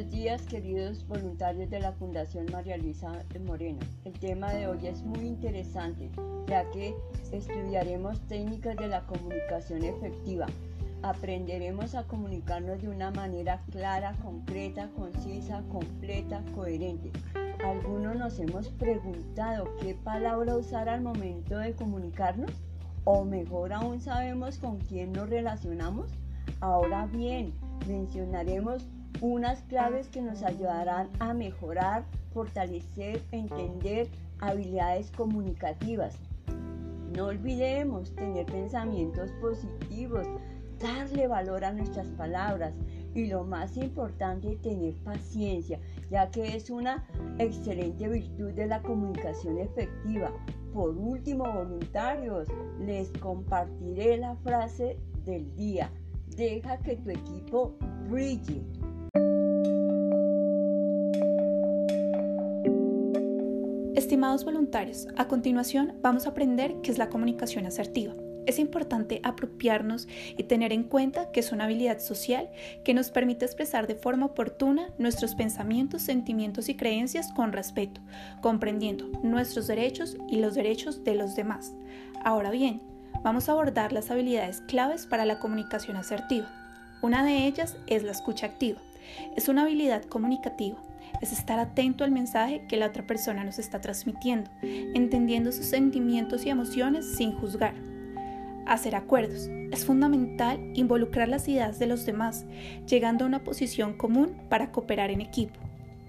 buenos días queridos voluntarios de la Fundación María Luisa Moreno. El tema de hoy es muy interesante ya que estudiaremos técnicas de la comunicación efectiva. Aprenderemos a comunicarnos de una manera clara, concreta, concisa, completa, coherente. Algunos nos hemos preguntado qué palabra usar al momento de comunicarnos o mejor aún sabemos con quién nos relacionamos. Ahora bien, mencionaremos unas claves que nos ayudarán a mejorar, fortalecer, entender habilidades comunicativas. No olvidemos tener pensamientos positivos, darle valor a nuestras palabras y lo más importante, tener paciencia, ya que es una excelente virtud de la comunicación efectiva. Por último, voluntarios, les compartiré la frase del día. Deja que tu equipo brille. Estimados voluntarios, a continuación vamos a aprender qué es la comunicación asertiva. Es importante apropiarnos y tener en cuenta que es una habilidad social que nos permite expresar de forma oportuna nuestros pensamientos, sentimientos y creencias con respeto, comprendiendo nuestros derechos y los derechos de los demás. Ahora bien, vamos a abordar las habilidades claves para la comunicación asertiva. Una de ellas es la escucha activa. Es una habilidad comunicativa es estar atento al mensaje que la otra persona nos está transmitiendo, entendiendo sus sentimientos y emociones sin juzgar. Hacer acuerdos. Es fundamental involucrar las ideas de los demás, llegando a una posición común para cooperar en equipo.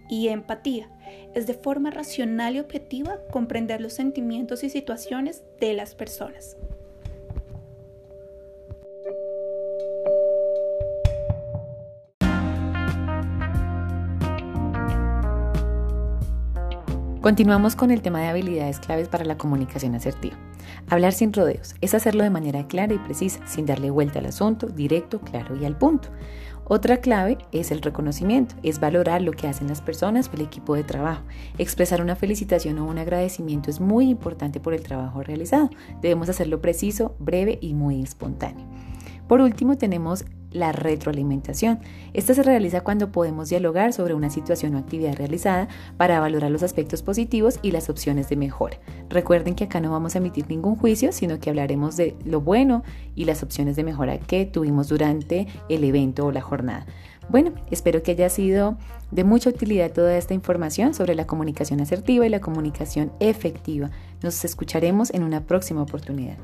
Y empatía. Es de forma racional y objetiva comprender los sentimientos y situaciones de las personas. Continuamos con el tema de habilidades claves para la comunicación asertiva. Hablar sin rodeos es hacerlo de manera clara y precisa, sin darle vuelta al asunto, directo, claro y al punto. Otra clave es el reconocimiento, es valorar lo que hacen las personas o el equipo de trabajo. Expresar una felicitación o un agradecimiento es muy importante por el trabajo realizado. Debemos hacerlo preciso, breve y muy espontáneo. Por último, tenemos la retroalimentación. Esta se realiza cuando podemos dialogar sobre una situación o actividad realizada para valorar los aspectos positivos y las opciones de mejora. Recuerden que acá no vamos a emitir ningún juicio, sino que hablaremos de lo bueno y las opciones de mejora que tuvimos durante el evento o la jornada. Bueno, espero que haya sido de mucha utilidad toda esta información sobre la comunicación asertiva y la comunicación efectiva. Nos escucharemos en una próxima oportunidad.